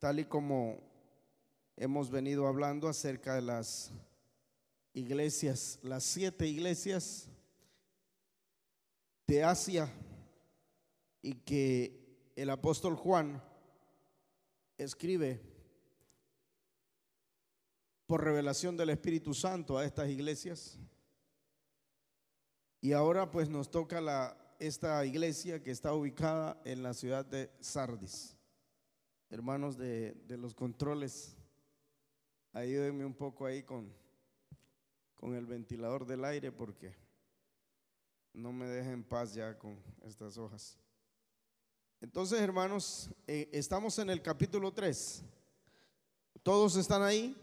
tal y como hemos venido hablando acerca de las iglesias, las siete iglesias de Asia y que el apóstol Juan escribe por revelación del Espíritu Santo a estas iglesias. Y ahora pues nos toca la, esta iglesia que está ubicada en la ciudad de Sardis. Hermanos de, los controles, ayúdenme un poco ahí con, con el ventilador del aire porque no me dejen en paz ya con estas hojas. Entonces, hermanos, eh, estamos en el capítulo 3. ¿Todos están ahí?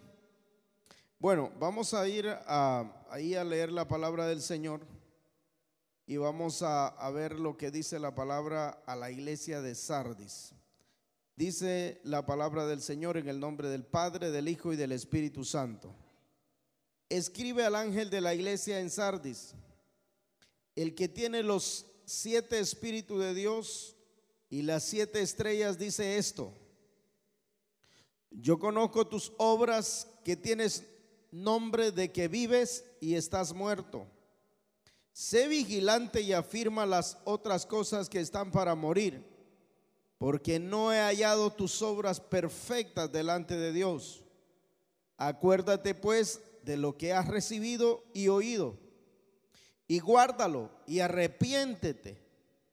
Bueno, vamos a ir a, ahí a leer la palabra del Señor y vamos a, a ver lo que dice la palabra a la iglesia de Sardis. Dice la palabra del Señor en el nombre del Padre, del Hijo y del Espíritu Santo. Escribe al ángel de la iglesia en Sardis, el que tiene los siete espíritus de Dios y las siete estrellas dice esto. Yo conozco tus obras que tienes nombre de que vives y estás muerto. Sé vigilante y afirma las otras cosas que están para morir, porque no he hallado tus obras perfectas delante de Dios. Acuérdate pues de lo que has recibido y oído, y guárdalo y arrepiéntete,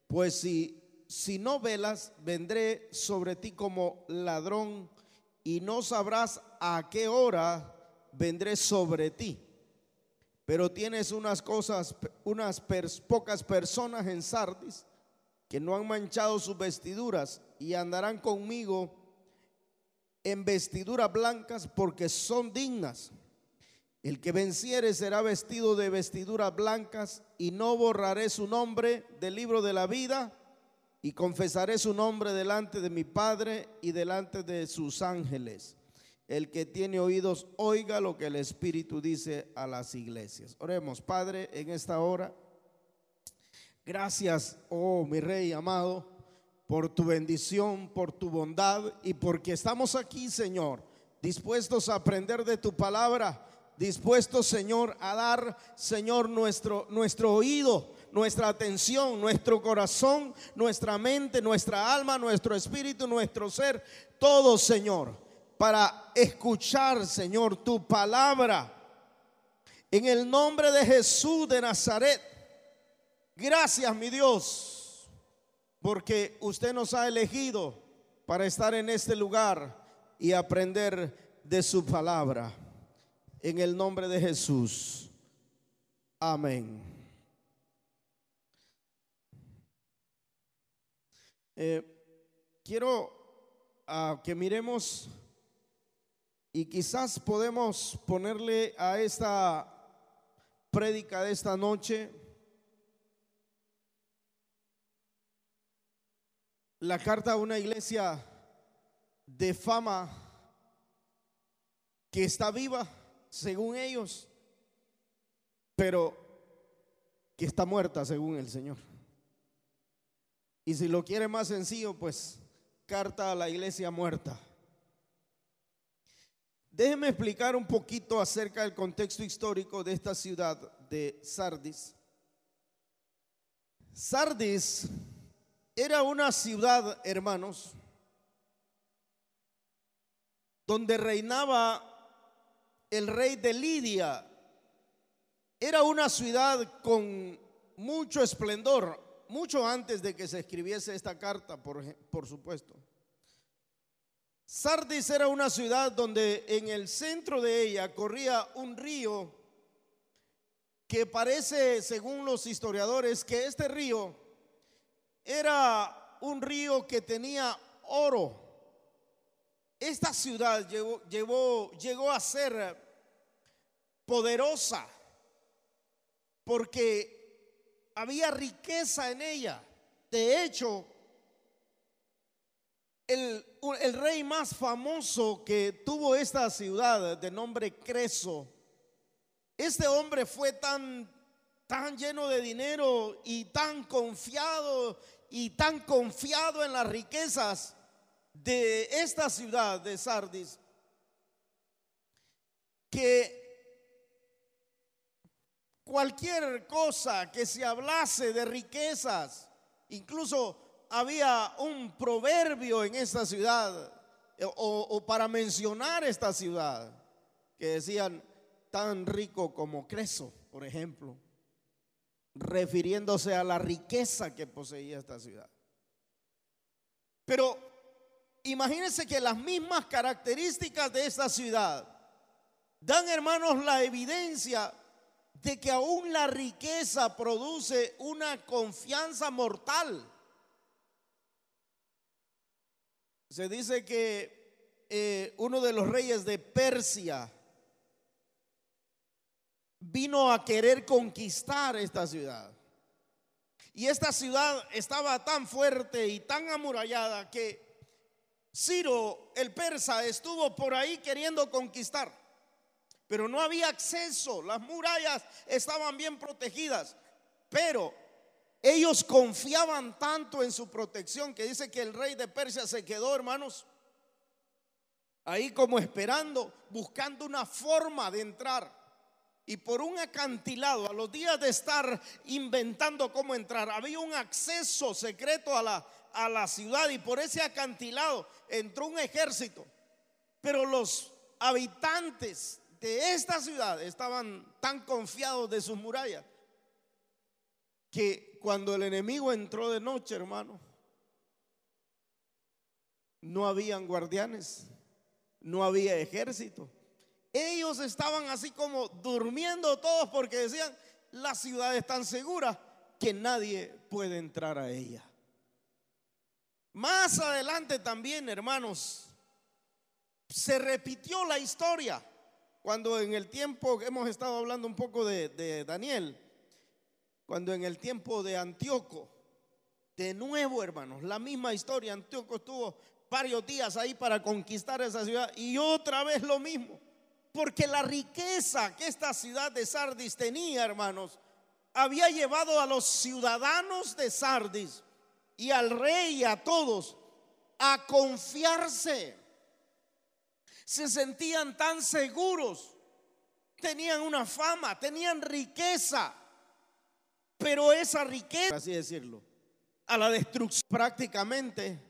pues si si no velas, vendré sobre ti como ladrón y no sabrás a qué hora vendré sobre ti. Pero tienes unas cosas, unas pocas personas en Sardis que no han manchado sus vestiduras y andarán conmigo en vestiduras blancas porque son dignas. El que venciere será vestido de vestiduras blancas y no borraré su nombre del libro de la vida y confesaré su nombre delante de mi Padre y delante de sus ángeles. El que tiene oídos, oiga lo que el Espíritu dice a las iglesias. Oremos, Padre, en esta hora. Gracias, oh mi Rey amado, por tu bendición, por tu bondad y porque estamos aquí, Señor, dispuestos a aprender de tu palabra, dispuestos, Señor, a dar, Señor, nuestro, nuestro oído nuestra atención, nuestro corazón, nuestra mente, nuestra alma, nuestro espíritu, nuestro ser, todo, Señor, para escuchar, Señor, tu palabra. En el nombre de Jesús de Nazaret. Gracias, mi Dios, porque usted nos ha elegido para estar en este lugar y aprender de su palabra. En el nombre de Jesús. Amén. Eh, quiero uh, que miremos y quizás podemos ponerle a esta prédica de esta noche la carta a una iglesia de fama que está viva, según ellos, pero que está muerta, según el Señor. Y si lo quiere más sencillo, pues carta a la iglesia muerta. Déjeme explicar un poquito acerca del contexto histórico de esta ciudad de Sardis. Sardis era una ciudad, hermanos, donde reinaba el rey de Lidia. Era una ciudad con mucho esplendor, mucho antes de que se escribiese esta carta, por, por supuesto. Sardis era una ciudad donde en el centro de ella corría un río que parece, según los historiadores, que este río era un río que tenía oro. Esta ciudad llevó, llegó a ser poderosa porque había riqueza en ella. De hecho, el, el, rey más famoso que tuvo esta ciudad de nombre Creso, este hombre fue tan, tan lleno de dinero y tan confiado y tan confiado en las riquezas de esta ciudad de Sardis que cualquier cosa que se hablase de riquezas, incluso había un proverbio en esta ciudad eh, o, para mencionar esta ciudad que decían tan rico como Creso, por ejemplo, refiriéndose a la riqueza que poseía esta ciudad. Pero imagínense que las mismas características de esta ciudad dan, hermanos, la evidencia de que aún la riqueza produce una confianza mortal. Se dice que eh, uno de los reyes de Persia vino a querer conquistar esta ciudad. Y esta ciudad estaba tan fuerte y tan amurallada que Ciro el persa estuvo por ahí queriendo conquistar pero no había acceso, las murallas estaban bien protegidas, pero ellos confiaban tanto en su protección que dice que el rey de Persia se quedó, hermanos, ahí como esperando, buscando una forma de entrar. Y por un acantilado, a los días de estar inventando cómo entrar, había un acceso secreto a la, a la ciudad y por ese acantilado entró un ejército. Pero los habitantes de esta ciudad estaban tan confiados de sus murallas que cuando el enemigo entró de noche, hermano, no habían guardianes, no había ejército. Ellos estaban así como durmiendo todos porque decían, la ciudad es tan segura que nadie puede entrar a ella. Más adelante también, hermanos, se repitió la historia. Cuando en el tiempo, hemos estado hablando un poco de, Daniel, cuando en el tiempo de Antíoco, de nuevo hermanos, la misma historia, Antíoco estuvo varios días ahí para conquistar esa ciudad y otra vez lo mismo, porque la riqueza que esta ciudad de Sardis tenía, hermanos, había llevado a los ciudadanos de Sardis y al rey y a todos a confiarse. Se sentían tan seguros, tenían una fama, tenían riqueza, pero esa riqueza, así decirlo, a la destrucción, prácticamente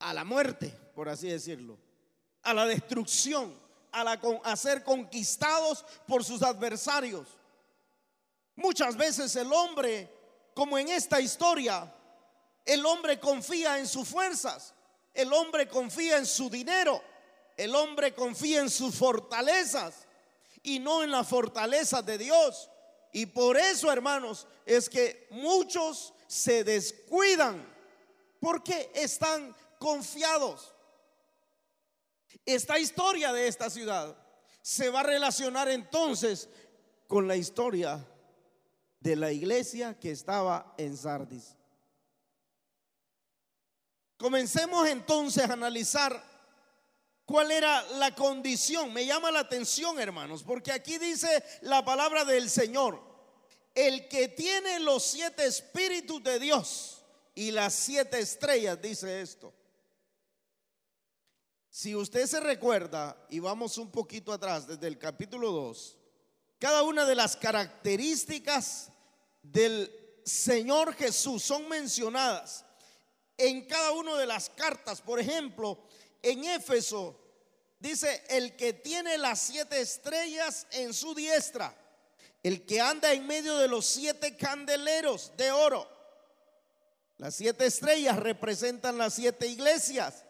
a la muerte, por así decirlo, a la destrucción, a, ser conquistados por sus adversarios. Muchas veces el hombre, como en esta historia, el hombre confía en sus fuerzas, el hombre confía en su dinero, el hombre confía en sus fortalezas y no en la fortaleza de Dios. Y por eso, hermanos, es que muchos se descuidan porque están confiados. Esta historia de esta ciudad se va a relacionar entonces con la historia de la iglesia que estaba en Sardis. Comencemos entonces a analizar ¿Cuál era la condición? Me llama la atención, hermanos, porque aquí dice la palabra del Señor. El que tiene los siete espíritus de Dios y las siete estrellas, dice esto. Si usted se recuerda, y vamos un poquito atrás, desde el capítulo 2, cada una de las características del Señor Jesús son mencionadas en cada una de las cartas. Por ejemplo, en Éfeso dice, el que tiene las siete estrellas en su diestra, el que anda en medio de los siete candeleros de oro. Las siete estrellas representan las siete iglesias.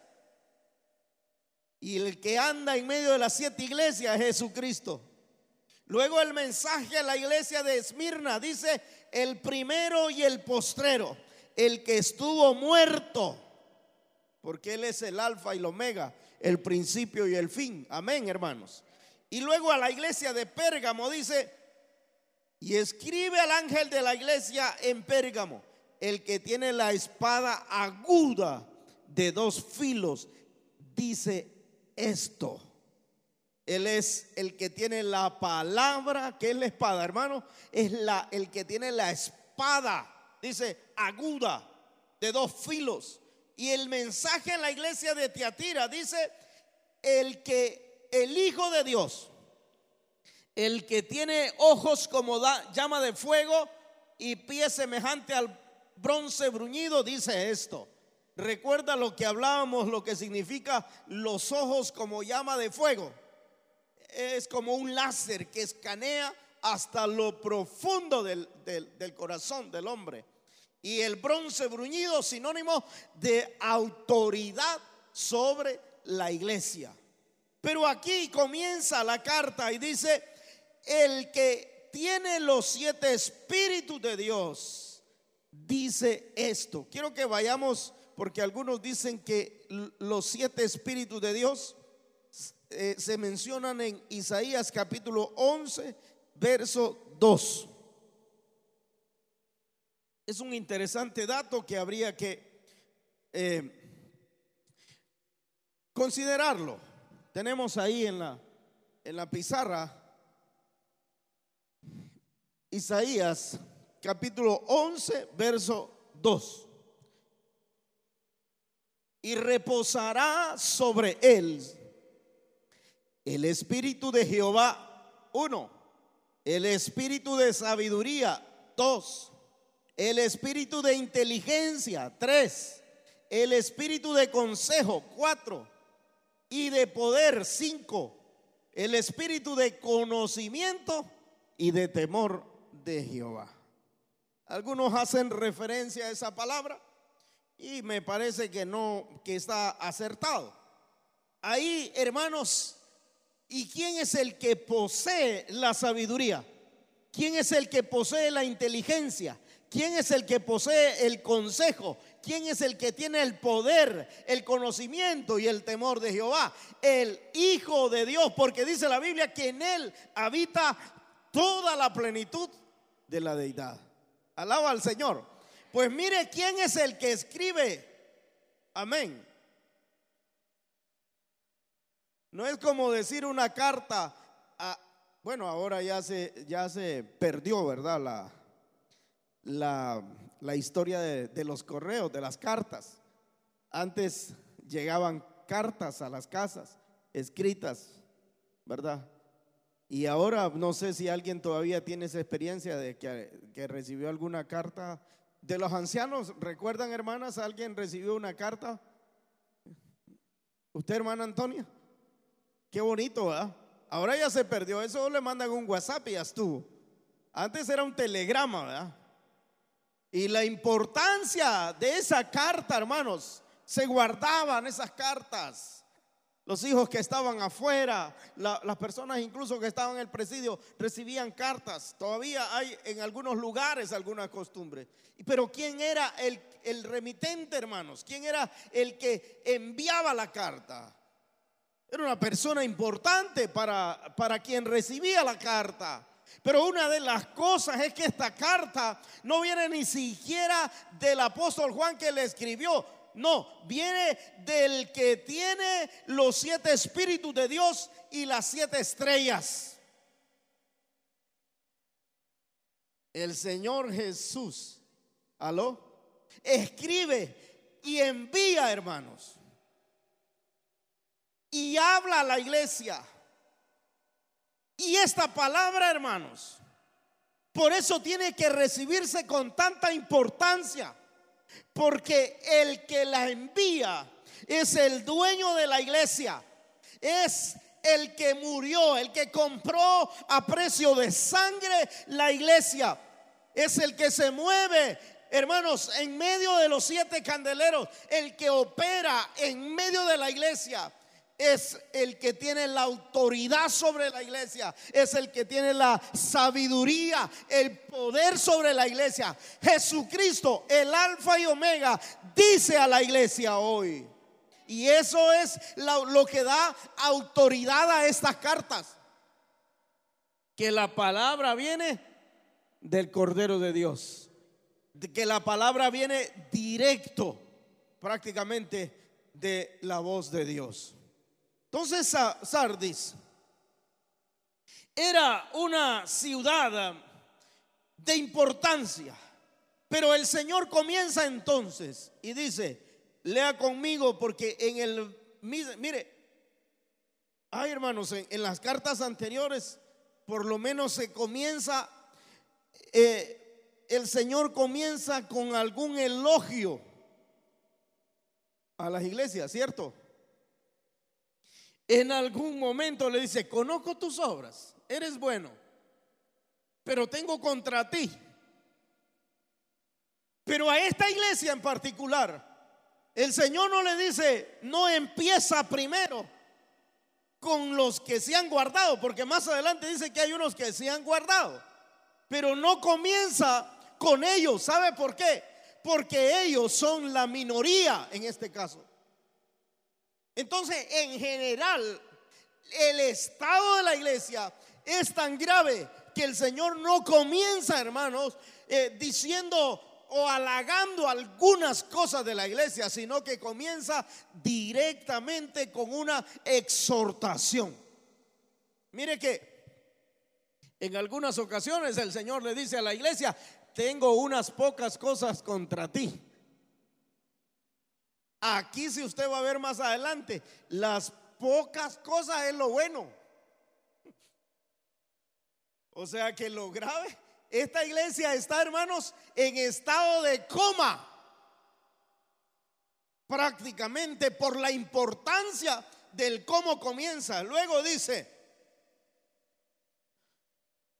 Y el que anda en medio de las siete iglesias es Jesucristo. Luego el mensaje a la iglesia de Esmirna dice, el primero y el postrero, el que estuvo muerto porque Él es el alfa y el omega, el principio y el fin. Amén, hermanos. Y luego a la iglesia de Pérgamo dice, y escribe al ángel de la iglesia en Pérgamo, el que tiene la espada aguda de dos filos, dice esto. Él es el que tiene la palabra, que es la espada, hermano, es la, el que tiene la espada, dice aguda de dos filos Y el mensaje en la iglesia de Tiatira dice, el que el Hijo de Dios, el que tiene ojos como llama de fuego y pies semejante al bronce bruñido, dice esto. Recuerda lo que hablábamos, lo que significa los ojos como llama de fuego. Es como un láser que escanea hasta lo profundo del, del corazón del hombre. Y el bronce bruñido, sinónimo de autoridad sobre la iglesia. Pero aquí comienza la carta y dice, el que tiene los siete espíritus de Dios, dice esto. Quiero que vayamos, porque algunos dicen que los siete espíritus de Dios eh, se mencionan en Isaías capítulo 11, verso 2. Es un interesante dato que habría que eh, considerarlo. Tenemos ahí en la, en la pizarra Isaías capítulo 11, verso 2. Y reposará sobre él. El espíritu de Jehová, uno, el espíritu de sabiduría, dos, el espíritu de inteligencia, tres, el espíritu de consejo, cuatro, y de poder, cinco, el espíritu de conocimiento y de temor de Jehová. Algunos hacen referencia a esa palabra y me parece que no, que está acertado. Ahí, hermanos, ¿y quién es el que posee la sabiduría? ¿Quién es el que posee la inteligencia? ¿Quién es el que posee el consejo? ¿Quién es el que tiene el poder, el conocimiento y el temor de Jehová? El Hijo de Dios, porque dice la Biblia que en Él habita toda la plenitud de la deidad. Alaba al Señor. Pues mire quién es el que escribe. Amén. No es como decir una carta. bueno, ahora ya se, ya se perdió, ¿verdad? La, la, la historia de, de los correos, de las cartas. Antes llegaban cartas a las casas escritas, ¿verdad? Y ahora no sé si alguien todavía tiene esa experiencia de que, recibió alguna carta de los ancianos. ¿Recuerdan, hermanas? ¿Alguien recibió una carta? ¿Usted, hermana Antonia? Qué bonito, ¿verdad? Ahora ya se perdió. Eso le mandan un WhatsApp y ya estuvo. Antes era un telegrama, ¿verdad? Y la importancia de esa carta, hermanos, se guardaban esas cartas. Los hijos que estaban afuera, las personas incluso que estaban en el presidio recibían cartas. Todavía hay en algunos lugares alguna costumbre. Pero ¿quién era el, el remitente, hermanos? ¿Quién era el que enviaba la carta? Era una persona importante para, para quien recibía la carta. Pero una de las cosas es que esta carta no viene ni siquiera del apóstol Juan que le escribió, no, viene del que tiene los siete espíritus de Dios y las siete estrellas. El Señor Jesús, aló, escribe y envía, hermanos. Y habla a la iglesia. Y esta palabra, hermanos, por eso tiene que recibirse con tanta importancia porque el que la envía es el dueño de la iglesia. Es el que murió, el que compró a precio de sangre la iglesia. Es el que se mueve, hermanos, en medio de los siete candeleros. El que opera en medio de la iglesia es el que tiene la autoridad sobre la iglesia, es el que tiene la sabiduría, el poder sobre la iglesia. Jesucristo, el alfa y omega, dice a la iglesia hoy. Y eso es lo, que da autoridad a estas cartas. Que la palabra viene del Cordero de Dios. Que la palabra viene directo prácticamente de la voz de Dios. Entonces Sardis era una ciudad de importancia, pero el Señor comienza entonces y dice, Lea conmigo porque en el, mire, ay hermanos, en, las cartas anteriores por lo menos se comienza, eh, el Señor comienza con algún elogio a las iglesias, ¿cierto? En algún momento le dice, conozco tus obras, eres bueno, pero tengo contra ti. Pero a esta iglesia en particular, el Señor no le dice, no empieza primero con los que se han guardado, porque más adelante dice que hay unos que se han guardado, pero no comienza con ellos. ¿Sabe por qué? Porque ellos son la minoría en este caso. Entonces, en general, el estado de la iglesia es tan grave que el Señor no comienza, hermanos, eh, diciendo, o halagando algunas cosas de la iglesia, sino que comienza directamente con una exhortación. Mire que en algunas ocasiones el Señor le dice a la iglesia, tengo unas pocas cosas contra ti. Aquí si usted va a ver más adelante, las pocas cosas es lo bueno. O sea que lo grave esta iglesia está, hermanos, en estado de coma. Prácticamente por la importancia del cómo comienza. Luego dice,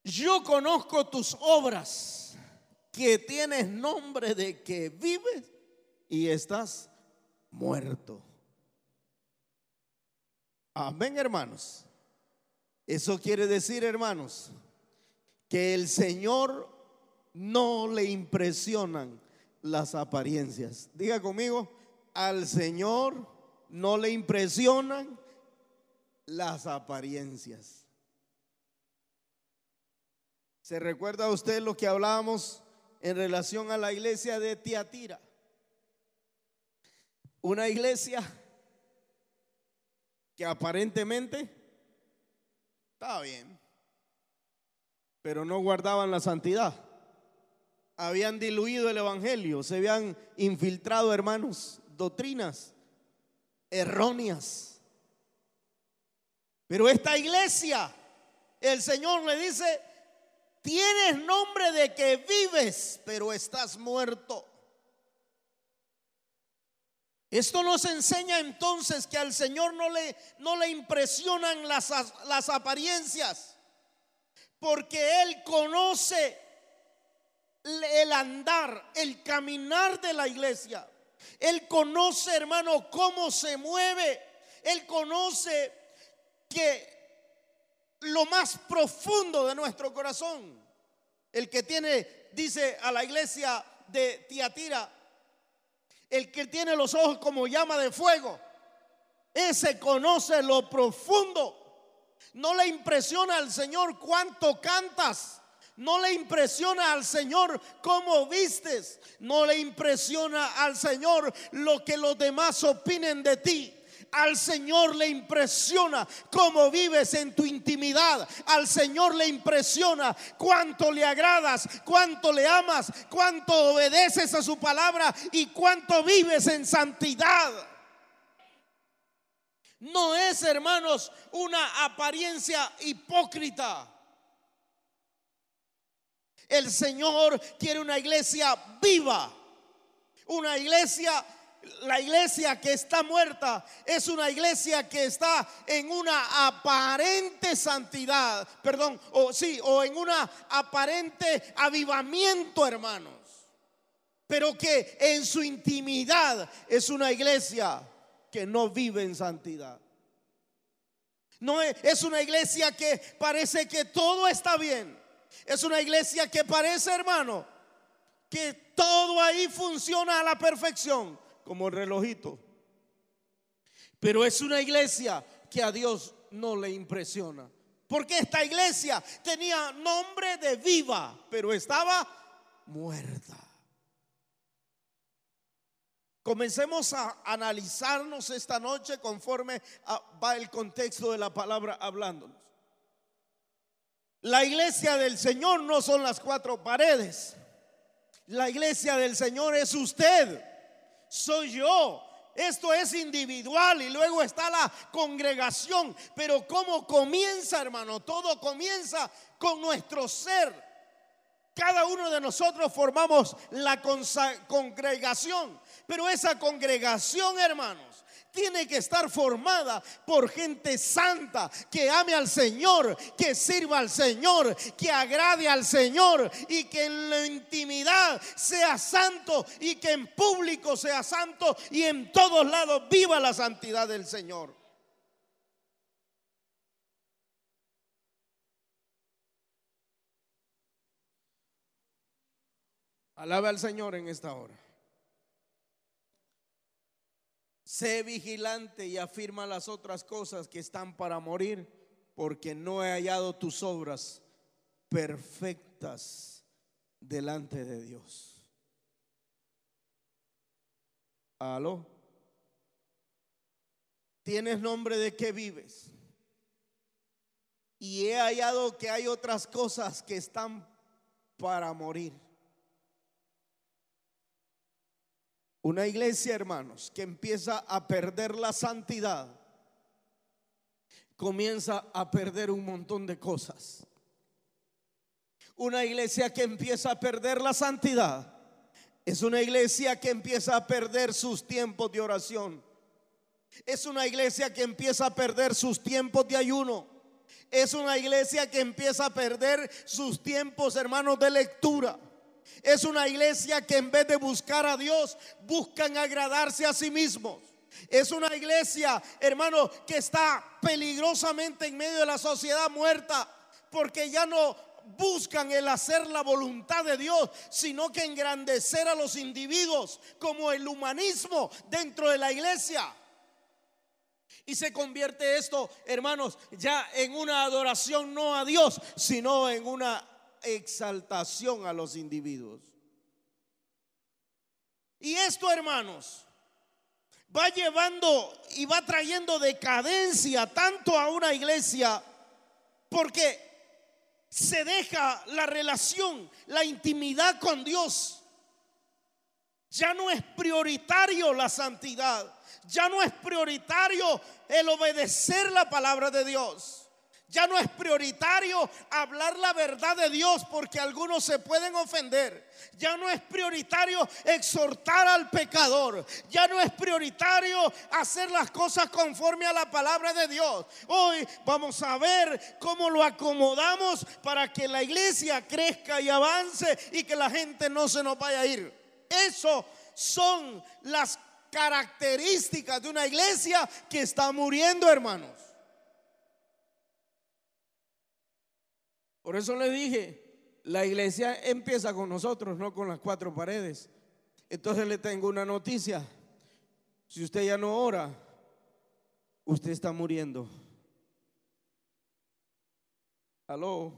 yo conozco tus obras, que tienes nombre de que vives y estás muerto. Amén, hermanos. Eso quiere decir, hermanos, que el Señor no le impresionan las apariencias. Diga conmigo, al Señor no le impresionan las apariencias. ¿Se recuerda usted lo que hablábamos en relación a la iglesia de Tiatira? Una iglesia que aparentemente estaba bien pero no guardaban la santidad. Habían diluido el Evangelio, se habían infiltrado, hermanos, doctrinas erróneas. Pero esta iglesia, el Señor le dice, tienes nombre de que vives, pero estás muerto. Esto nos enseña entonces que al Señor no le, no le impresionan las, las apariencias porque Él conoce el andar, el caminar de la iglesia. Él conoce, hermano, cómo se mueve. Él conoce que lo más profundo de nuestro corazón, el que tiene, dice a la iglesia de Tiatira, el que tiene los ojos como llama de fuego, ese conoce lo profundo no le impresiona al Señor cuánto cantas. No le impresiona al Señor cómo vistes. No le impresiona al Señor lo que los demás opinen de ti. Al Señor le impresiona cómo vives en tu intimidad. Al Señor le impresiona cuánto le agradas, cuánto le amas, cuánto obedeces a su palabra y cuánto vives en santidad. No es, hermanos, una apariencia hipócrita. El Señor quiere una iglesia viva, una iglesia la iglesia que está muerta es una iglesia que está en una aparente santidad, perdón, o sí, o en una aparente avivamiento, hermanos. Pero que en su intimidad es una iglesia que no vive en santidad. No es, una iglesia que parece que todo está bien. Es una iglesia que parece, hermano, que todo ahí funciona a la perfección, como el relojito. Pero es una iglesia que a Dios no le impresiona. Porque esta iglesia tenía nombre de viva, pero estaba muerta. Comencemos a analizarnos esta noche conforme va el contexto de la palabra hablándonos. La iglesia del Señor no son las cuatro paredes. La iglesia del Señor es usted, soy yo, esto es individual y luego está la congregación. Pero ¿cómo comienza, hermano? Todo comienza con nuestro ser. Cada uno de nosotros formamos la congregación. Pero esa congregación, hermanos, tiene que estar formada por gente santa, que ame al Señor, que sirva al Señor, que agrade al Señor y que en la intimidad sea santo y que en público sea santo y en todos lados viva la santidad del Señor. Alaba al Señor en esta hora. Sé vigilante y afirma las otras cosas que están para morir, porque no he hallado tus obras perfectas delante de Dios. Aló. Tienes nombre de que vives. Y he hallado que hay otras cosas que están para morir. Una iglesia, hermanos, que empieza a perder la santidad, comienza a perder un montón de cosas. Una iglesia que empieza a perder la santidad es una iglesia que empieza a perder sus tiempos de oración. Es una iglesia que empieza a perder sus tiempos de ayuno. Es una iglesia que empieza a perder sus tiempos, hermanos, de lectura. Es una iglesia que en vez de buscar a Dios, buscan agradarse a sí mismos. Es una iglesia, hermano, que está peligrosamente en medio de la sociedad muerta, porque ya no buscan el hacer la voluntad de Dios, sino que engrandecer a los individuos como el humanismo dentro de la iglesia. Y se convierte esto, hermanos, ya en una adoración no a Dios, sino en una exaltación a los individuos. Y esto, hermanos, va llevando y va trayendo decadencia tanto a una iglesia porque se deja la relación, la intimidad con Dios. Ya no es prioritario la santidad, ya no es prioritario el obedecer la palabra de Dios. Ya no es prioritario hablar la verdad de Dios porque algunos se pueden ofender. Ya no es prioritario exhortar al pecador. Ya no es prioritario hacer las cosas conforme a la palabra de Dios. Hoy vamos a ver cómo lo acomodamos para que la iglesia crezca y avance y que la gente no se nos vaya a ir. Eso son las características de una iglesia que está muriendo, hermanos. Por eso le dije, la iglesia empieza con nosotros, no con las cuatro paredes. Entonces le tengo una noticia. Si usted ya no ora, usted está muriendo. Aló.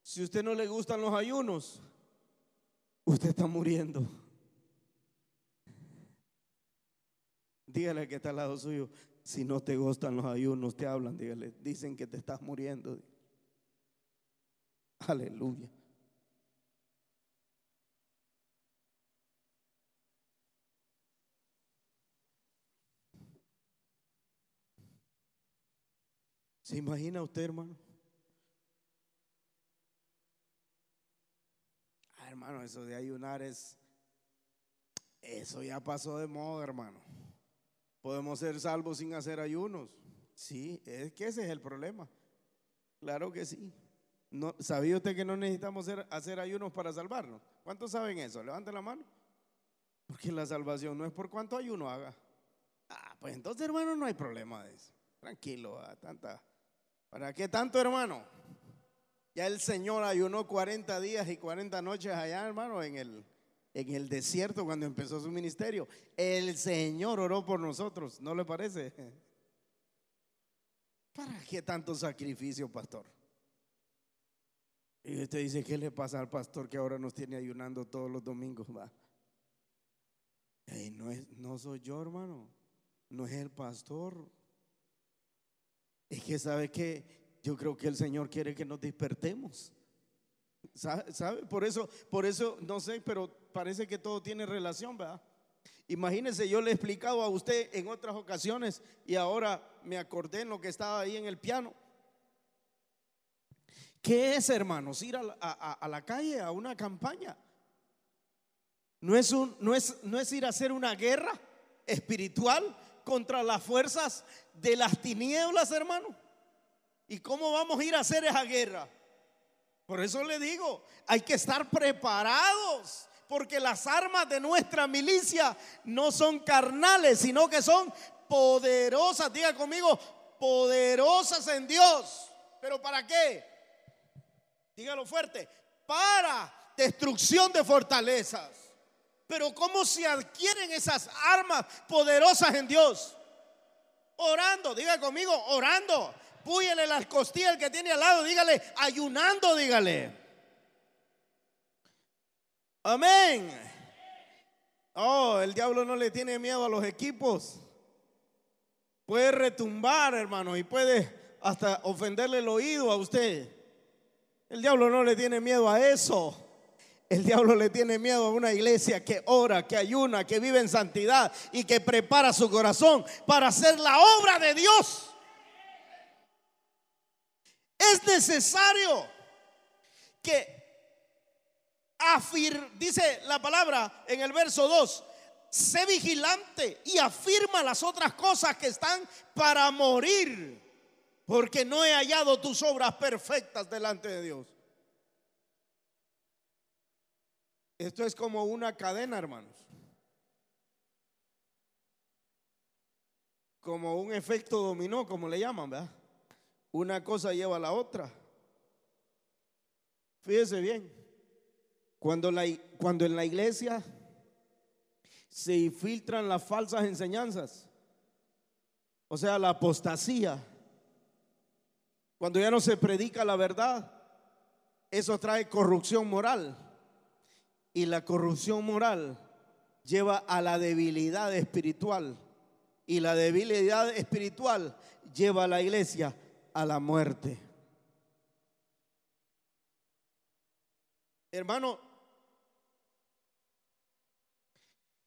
Si usted no le gustan los ayunos, usted está muriendo. Dígale que está al lado suyo. Si no te gustan los ayunos, te hablan, dígale. Dicen que te estás muriendo. Aleluya. ¿Se imagina usted, hermano? Ah, hermano, eso de ayunar es, eso ya pasó de moda, hermano. Podemos ser salvos sin hacer ayunos. Sí, es que ese es el problema. Claro que sí. No, ¿Sabía usted que no necesitamos hacer, ayunos para salvarnos? ¿Cuántos saben eso? Levanten la mano. Porque la salvación no es por cuánto ayuno haga. Ah, pues entonces, hermano, no hay problema de eso. Tranquilo, ah, tanta. ¿Para qué tanto, hermano? Ya el Señor ayunó 40 días y 40 noches allá, hermano, en el, en el desierto cuando empezó su ministerio. El Señor oró por nosotros, ¿no le parece? ¿Para qué tanto sacrificio, pastor? Y usted dice, ¿qué le pasa al pastor que ahora nos tiene ayunando todos los domingos? Va. no, es, no soy yo, hermano. No es el pastor. Es que sabe que yo creo que el Señor quiere que nos despertemos. ¿Sabe? Por eso, por eso, no sé, pero parece que todo tiene relación, ¿verdad? Imagínense, yo le he explicado a usted en otras ocasiones y ahora me acordé en lo que estaba ahí en el piano. ¿Qué es, hermanos? Ir a, la calle, a una campaña. No es, un, no, es, no es ir a hacer una guerra espiritual contra las fuerzas de las tinieblas, hermano. ¿Y cómo vamos a ir a hacer esa guerra? Por eso le digo, hay que estar preparados, porque las armas de nuestra milicia no son carnales, sino que son poderosas. Diga conmigo, poderosas en Dios. ¿Pero para qué? Dígalo fuerte, para destrucción de fortalezas. Pero ¿cómo se adquieren esas armas poderosas en Dios? Orando, diga conmigo, orando púyele las costillas al que tiene al lado, dígale, ayunando, dígale. Amén. Oh, el diablo no le tiene miedo a los equipos. Puede retumbar, hermano, y puede hasta ofenderle el oído a usted. El diablo no le tiene miedo a eso. El diablo le tiene miedo a una iglesia que ora, que ayuna, que vive en santidad y que prepara su corazón para hacer la obra de Dios. Es necesario que afir, dice la palabra en el verso 2, sé vigilante y afirma las otras cosas que están para morir, porque no he hallado tus obras perfectas delante de Dios. Esto es como una cadena, hermanos. Como un efecto dominó, como le llaman, ¿verdad? Una cosa lleva a la otra. Fíjese bien, cuando, la, cuando en la iglesia se infiltran las falsas enseñanzas, o sea, la apostasía, cuando ya no se predica la verdad, eso trae corrupción moral. Y la corrupción moral lleva a la debilidad espiritual. Y la debilidad espiritual lleva a la iglesia a la muerte. Hermano,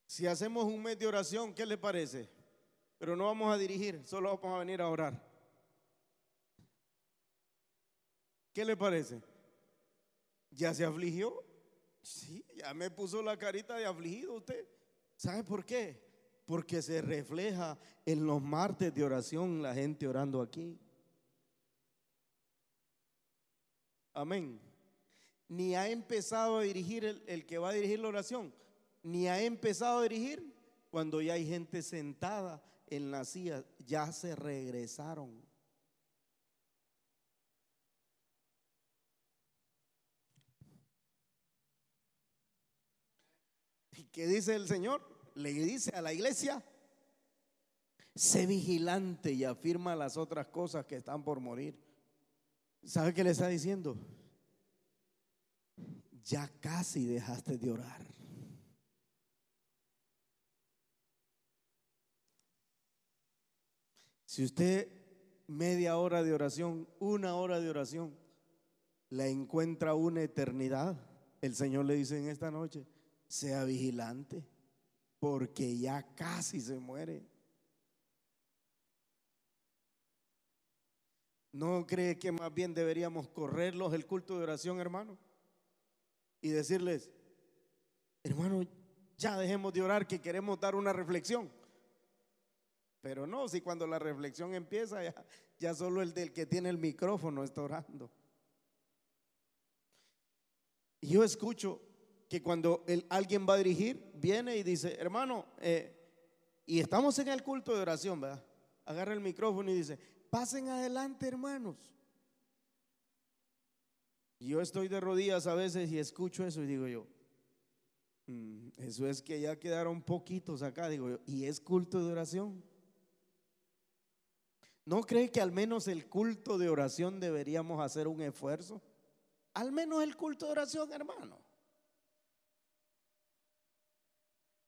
si hacemos un mes de oración, ¿qué le parece? Pero no vamos a dirigir, solo vamos a venir a orar. ¿Qué le parece? ¿Ya se afligió? Sí, ya me puso la carita de afligido usted. ¿Sabe por qué? Porque se refleja en los martes de oración la gente orando aquí. Amén. Ni ha empezado a dirigir el, que va a dirigir la oración. Ni ha empezado a dirigir cuando ya hay gente sentada en la silla. Ya se regresaron. ¿Y dice el Señor? Le dice a la iglesia, sé vigilante y afirma las otras cosas que están por morir. ¿Sabe qué le está diciendo? Ya casi dejaste de orar. Si usted media hora de oración, una hora de oración, la encuentra una eternidad, el Señor le dice en esta noche, sea vigilante, porque ya casi se muere. ¿No cree que más bien deberíamos correrlos el culto de oración, hermano? Y decirles, hermano, ya dejemos de orar que queremos dar una reflexión. Pero no, si cuando la reflexión empieza, ya, ya solo el del que tiene el micrófono está orando. Y yo escucho que cuando alguien va a dirigir, viene y dice, hermano, eh, y estamos en el culto de oración, ¿verdad? Agarra el micrófono y dice, pasen adelante, hermanos. Yo estoy de rodillas a veces y escucho eso y digo yo, mm, eso es que ya quedaron poquitos acá, digo yo, y es culto de oración. ¿No cree que al menos el culto de oración deberíamos hacer un esfuerzo? Al menos el culto de oración, hermano.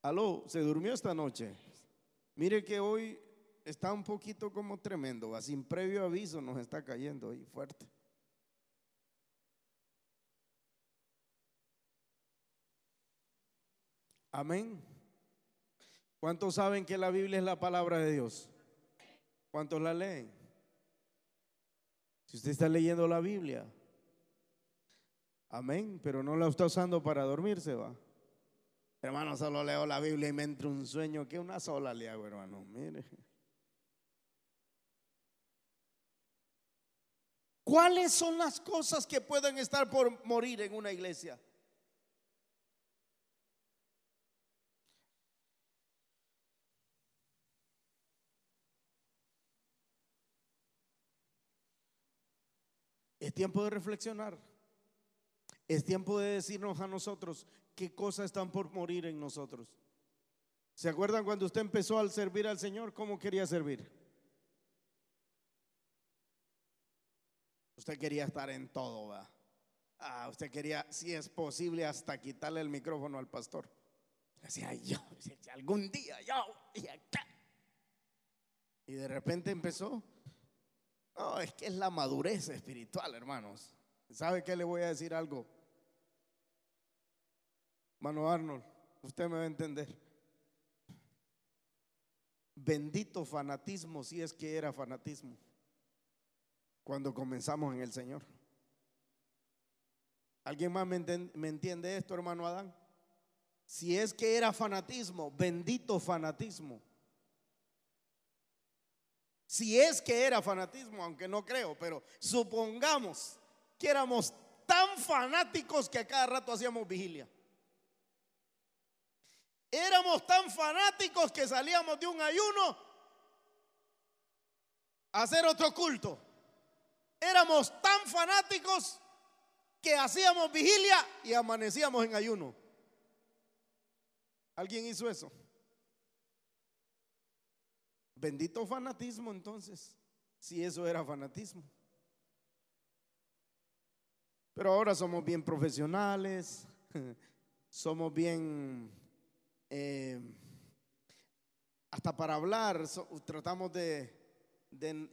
Aló, ¿se durmió esta noche? Mire que hoy está un poquito como tremendo, sin previo aviso nos está cayendo ahí fuerte. Amén. ¿Cuántos saben que la Biblia es la palabra de Dios? ¿Cuántos la leen? Si usted está leyendo la Biblia, amén, pero no la está usando para dormirse, va. Hermano, solo leo la Biblia y me entra un sueño que una sola le hago, hermano. Mire. ¿Cuáles son las cosas que pueden estar por morir en una iglesia? Es tiempo de reflexionar. Es tiempo de decirnos a nosotros qué cosas están por morir en nosotros. ¿Se acuerdan cuando usted empezó a servir al Señor? ¿Cómo quería servir? Usted quería estar en todo. Ah, usted quería, si es posible, hasta quitarle el micrófono al pastor. Decía, yo, algún día, yo, y acá. Y de repente empezó. No, es que es la madurez espiritual, hermanos. ¿Sabe qué le voy a decir algo? Mano Arnold, usted me va a entender. Bendito fanatismo, si es que era fanatismo, cuando comenzamos en el Señor. ¿Alguien más me, entiende esto, hermano Adán? Si es que era fanatismo, bendito fanatismo. Si es que era fanatismo, aunque no creo, pero supongamos que éramos tan fanáticos que a cada rato hacíamos vigilia. Éramos tan fanáticos que salíamos de un ayuno a hacer otro culto. Éramos tan fanáticos que hacíamos vigilia y amanecíamos en ayuno. ¿Alguien hizo eso? Bendito fanatismo entonces, si eso era fanatismo. Pero ahora somos bien profesionales, somos bien eh, hasta para hablar, tratamos de,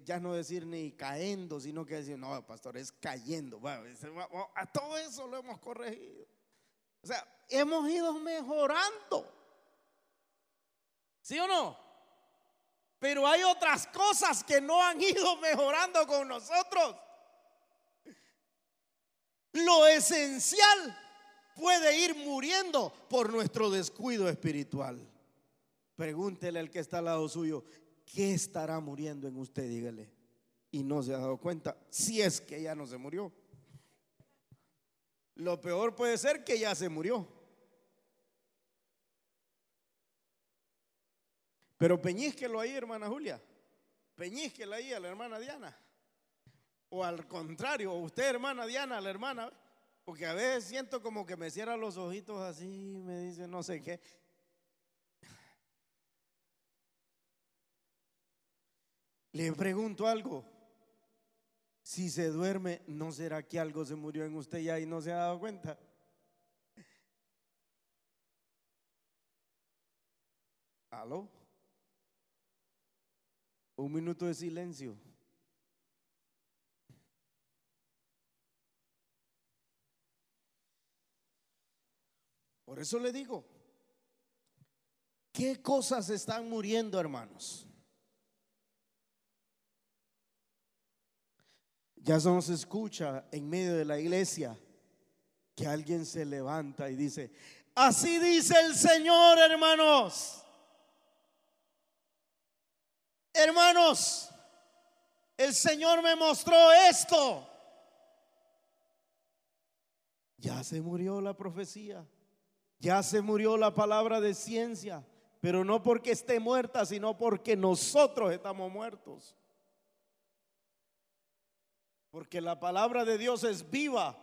ya no decir ni cayendo, sino que decir, no, pastor, es cayendo. a todo eso lo hemos corregido. O sea, hemos ido mejorando. ¿Sí o no? Pero hay otras cosas que no han ido mejorando con nosotros. Lo esencial puede ir muriendo por nuestro descuido espiritual. Pregúntele al que está al lado suyo, ¿qué estará muriendo en usted? Dígale. Y no se ha dado cuenta, si es que ya no se murió. Lo peor puede ser que ya se murió. Pero peñísquelo ahí, hermana Julia. Peñísquelo ahí a la hermana Diana. O al contrario, usted, hermana Diana, a la hermana. Porque a veces siento como que me cierra los ojitos así, me dice no sé qué. Le pregunto algo. Si se duerme, ¿no será que algo se murió en usted ya y no se ha dado cuenta? ¿Aló? Un minuto de silencio. Por eso le digo, ¿qué cosas están muriendo, hermanos? Ya no se escucha en medio de la iglesia que alguien se levanta y dice, así dice el Señor, hermanos. Hermanos, el Señor me mostró esto. Ya se murió la profecía. Ya se murió la palabra de ciencia, pero no porque esté muerta, sino porque nosotros estamos muertos. Porque la palabra de Dios es viva.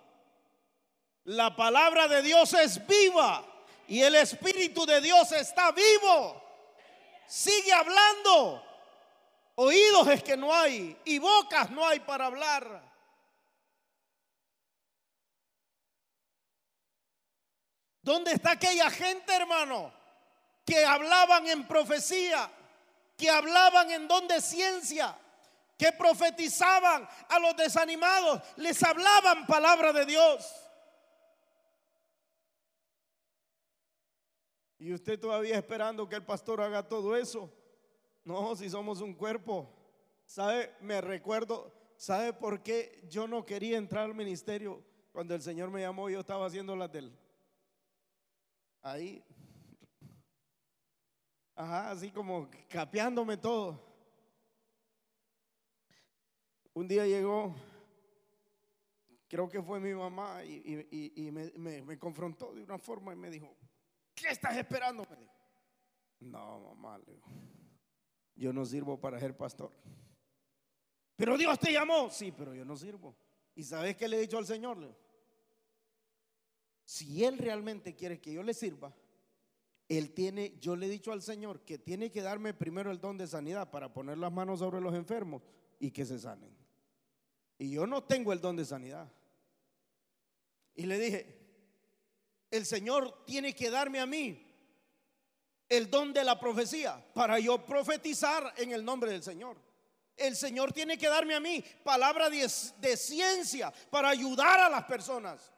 La palabra de Dios es viva. Y el Espíritu de Dios está vivo. Sigue hablando. Oídos es que no hay. Y bocas no hay para hablar. ¿Dónde está aquella gente, hermano? Que hablaban en profecía, que hablaban en don de ciencia, que profetizaban a los desanimados, les hablaban palabra de Dios. Y usted todavía esperando que el pastor haga todo eso. No, si somos un cuerpo. ¿Sabe? Me recuerdo, ¿sabe por qué yo no quería entrar al ministerio? Cuando el Señor me llamó, yo estaba haciendo las del. Ahí. Ajá, así como capeándome todo. Un día llegó, creo que fue mi mamá, y, me, confrontó de una forma y me dijo, ¿qué estás esperando? no, mamá, yo no sirvo para ser pastor. Pero Dios te llamó. Sí, pero yo no sirvo. ¿Y sabes qué le he dicho al Señor? Si Él realmente quiere que yo le sirva, Él tiene, yo le he dicho al Señor que tiene que darme primero el don de sanidad para poner las manos sobre los enfermos y que se sanen. Y yo no tengo el don de sanidad. Y le dije, el Señor tiene que darme a mí el don de la profecía para yo profetizar en el nombre del Señor. El Señor tiene que darme a mí palabra de, ciencia para ayudar a las personas.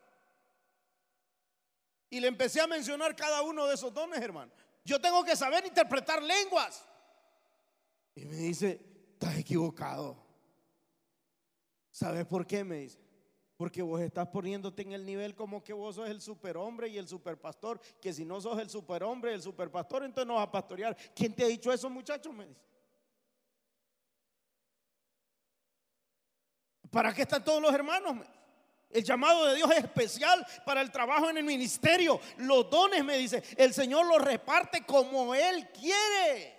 Y le empecé a mencionar cada uno de esos dones, hermano. Yo tengo que saber interpretar lenguas. Y me dice, estás equivocado. ¿Sabes por qué? Me dice. Porque vos estás poniéndote en el nivel como que vos sos el superhombre y el superpastor. Que si no sos el superhombre y el superpastor, entonces no vas a pastorear. ¿Quién te ha dicho eso, muchacho? Me dice. ¿Para qué están todos los hermanos? El llamado de Dios es especial para el trabajo en el ministerio. Los dones, me dice, el Señor los reparte como Él quiere.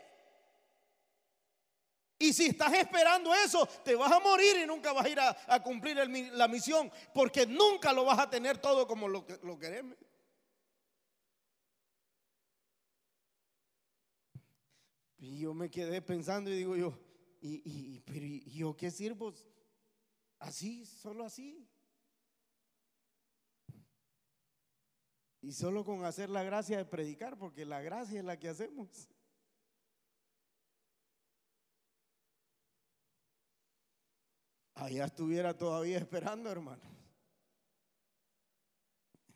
Y si estás esperando eso, te vas a morir y nunca vas a ir a, cumplir la misión, porque nunca lo vas a tener todo como lo, queremos. Y yo me quedé pensando y digo yo, ¿y, y yo qué sirvo? Así, solo así. Y solo con hacer la gracia de predicar, porque la gracia es la que hacemos. Allá estuviera todavía esperando, hermano.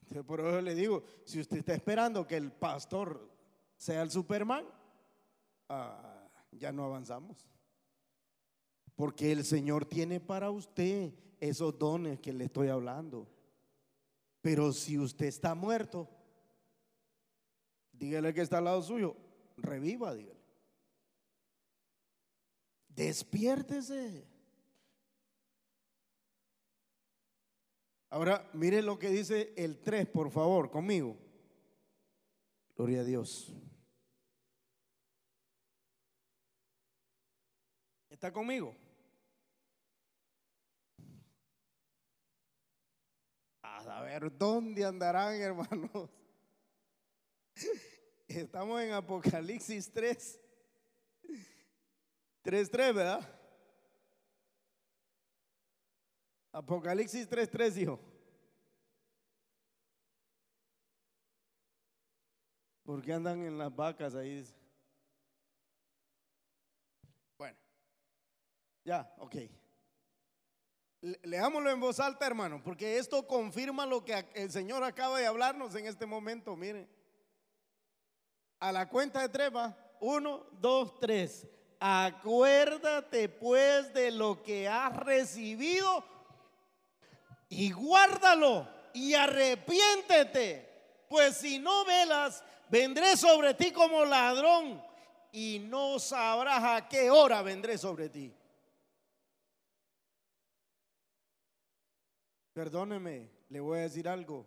Entonces, por eso le digo, si usted está esperando que el pastor sea el Superman, ah, ya no avanzamos. Porque el Señor tiene para usted esos dones que le estoy hablando. Pero si usted está muerto, dígale que está al lado suyo, reviva, dígale. Despiértese. Ahora, mire lo que dice el 3, por favor, conmigo. Gloria a Dios. ¿Está conmigo? A ver, ¿dónde andarán, hermanos? Estamos en Apocalipsis 3. 3.3, ¿verdad? Apocalipsis 3.3, hijo. ¿Por qué andan en las vacas ahí? Bueno, ya, ok. Leámoslo en voz alta, hermano, porque esto confirma lo que el Señor acaba de hablarnos en este momento. Miren, a la cuenta de tres. Uno, dos, tres. Acuérdate pues de lo que has recibido y guárdalo y arrepiéntete. Pues si no velas, vendré sobre ti como ladrón y no sabrás a qué hora vendré sobre ti. Perdóneme, le voy a decir algo.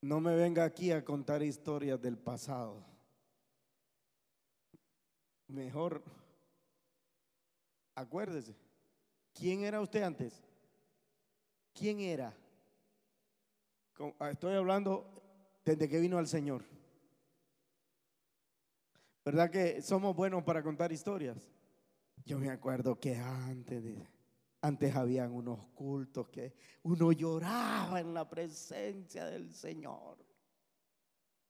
No me venga aquí a contar historias del pasado. Mejor, acuérdese, ¿quién era usted antes? ¿Quién era? Ah, estoy hablando desde que vino al Señor. ¿Verdad que somos buenos para contar historias? Yo me acuerdo que antes de antes habían unos cultos que uno lloraba en la presencia del Señor.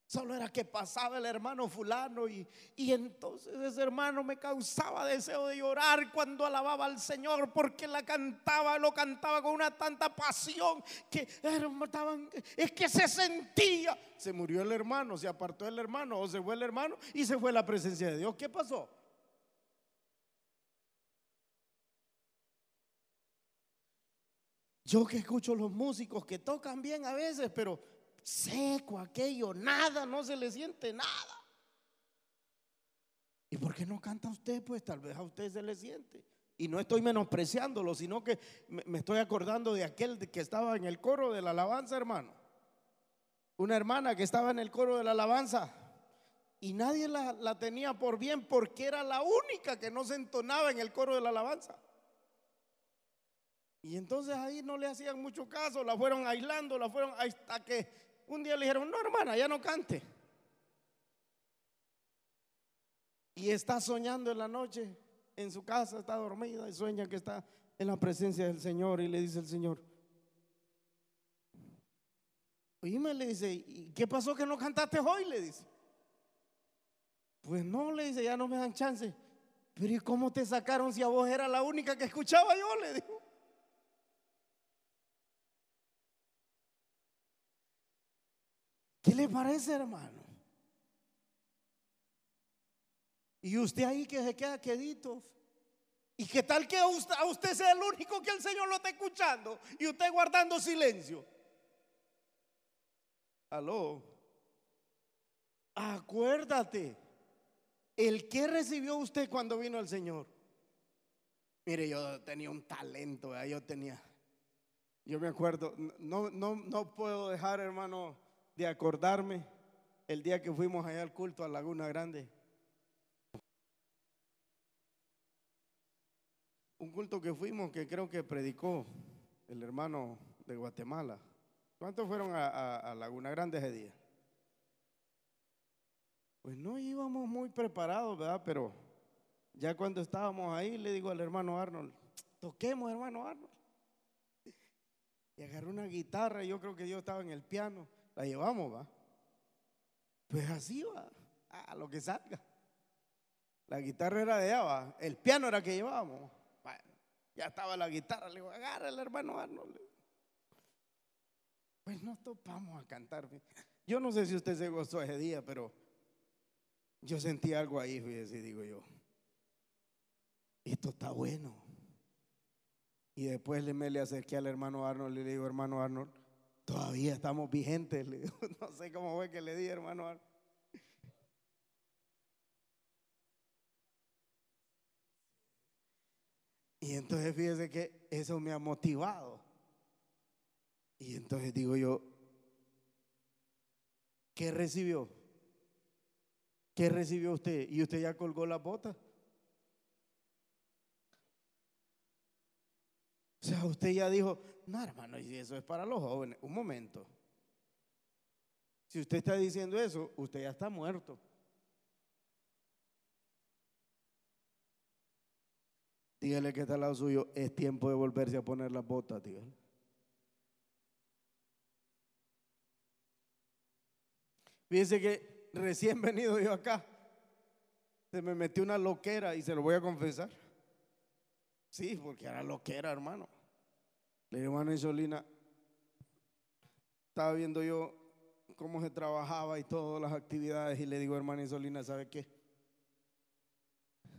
Solo era que pasaba el hermano fulano y, y, entonces ese hermano me causaba deseo de llorar cuando alababa al Señor porque la cantaba, lo cantaba con una tanta pasión que es que se sentía. Se murió el hermano, se apartó el hermano o se fue el hermano y se fue la presencia de Dios. ¿Qué pasó? Yo que escucho los músicos que tocan bien a veces, pero seco aquello, nada, no se le siente nada. ¿Y por qué no canta usted? Pues tal vez a usted se le siente. Y no estoy menospreciándolo, sino que me estoy acordando de aquel que estaba en el coro de la alabanza, hermano. Una hermana que estaba en el coro de la alabanza y nadie la, la tenía por bien porque era la única que no se entonaba en el coro de la alabanza. Y entonces ahí no le hacían mucho caso, la fueron aislando, la fueron hasta que un día le dijeron, no hermana, ya no cante. Y está soñando en la noche, en su casa, está dormida y sueña que está en la presencia del Señor y le dice el Señor, me le dice, ¿y qué pasó que no cantaste hoy? Le dice. Pues no, le dice, ya no me dan chance. Pero ¿y cómo te sacaron si a vos era la única que escuchaba yo? Le dijo. ¿Qué parece, hermano? Y usted ahí que se queda quedito. ¿Y qué tal que a usted, sea el único que el Señor lo está escuchando y usted guardando silencio? Aló. Acuérdate, el que recibió usted cuando vino el Señor. Mire, yo tenía un talento, yo tenía, yo me acuerdo, no, no, no puedo dejar, hermano, de acordarme el día que fuimos allá al culto a Laguna Grande. Un culto que fuimos que creo que predicó el hermano de Guatemala. ¿Cuántos fueron a, Laguna Grande ese día? Pues no íbamos muy preparados, ¿verdad? Pero ya cuando estábamos ahí, le digo al hermano Arnold, toquemos, hermano Arnold. Y agarró una guitarra, yo creo que yo estaba en el piano la llevamos, va. Pues así va, a lo que salga. La guitarra era de ella, El piano era que llevábamos. Bueno, ya estaba la guitarra, le digo, agarra el hermano Arnold. Pues nos topamos a cantar. Yo no sé si usted se gozó ese día, pero yo sentí algo ahí, fíjese, digo yo. Esto está bueno. Y después me le acerqué al hermano Arnold y le digo, hermano Arnold, Todavía estamos vigentes. No sé cómo fue que le di, hermano. Y entonces fíjese que eso me ha motivado. Y entonces digo yo, ¿qué recibió? ¿Qué recibió usted? ¿Y usted ya colgó la bota? O sea, usted ya dijo, no, hermano, y eso es para los jóvenes. Un momento. Si usted está diciendo eso, usted ya está muerto. Dígale que está al lado suyo, es tiempo de volverse a poner las botas, dígale. Fíjese que recién venido yo acá, se me metió una loquera y se lo voy a confesar. Sí, porque era loquera, hermano. Le digo, hermana Isolina, estaba viendo yo cómo se trabajaba y todas las actividades y le digo, hermana Isolina, ¿sabe qué?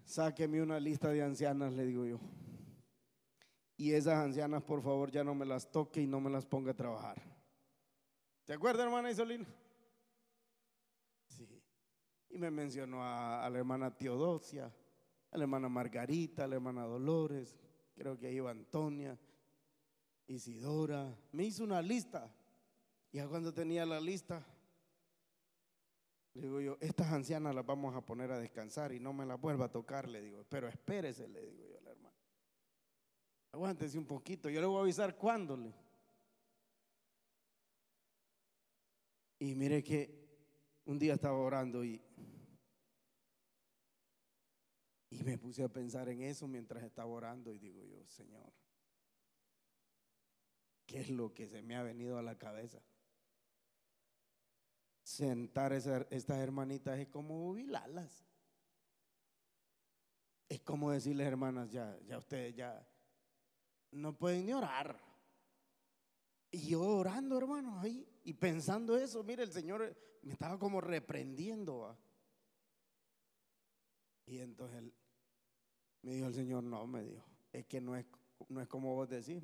Sáqueme una lista de ancianas, le digo yo. Y esas ancianas, por favor, ya no me las toque y no me las ponga a trabajar. ¿Se acuerda, hermana Isolina? Sí. Y me mencionó a, a la hermana Teodosia, a la hermana Margarita, a la hermana Dolores, creo que ahí iba Antonia Isidora, me hizo una lista. Ya cuando tenía la lista, le digo yo, estas ancianas las vamos a poner a descansar y no me las vuelva a tocar, le digo, pero espérese, le digo yo al hermano. Aguántese un poquito, yo le voy a avisar cuándo. Le. Y mire que un día estaba orando y, y me puse a pensar en eso mientras estaba orando y digo yo, Señor, ¿Qué es lo que se me ha venido a la cabeza? sentar esa- estas hermanitas es como jubilarlas. Es como decirles, hermanas, ya, ya ustedes ya no pueden ni orar. Y yo orando, hermanos, ahí y pensando eso, mire, el Señor me estaba como reprendiendo. Y entonces él- me dijo el Señor, no, me dijo, es que no es, no es como vos decís,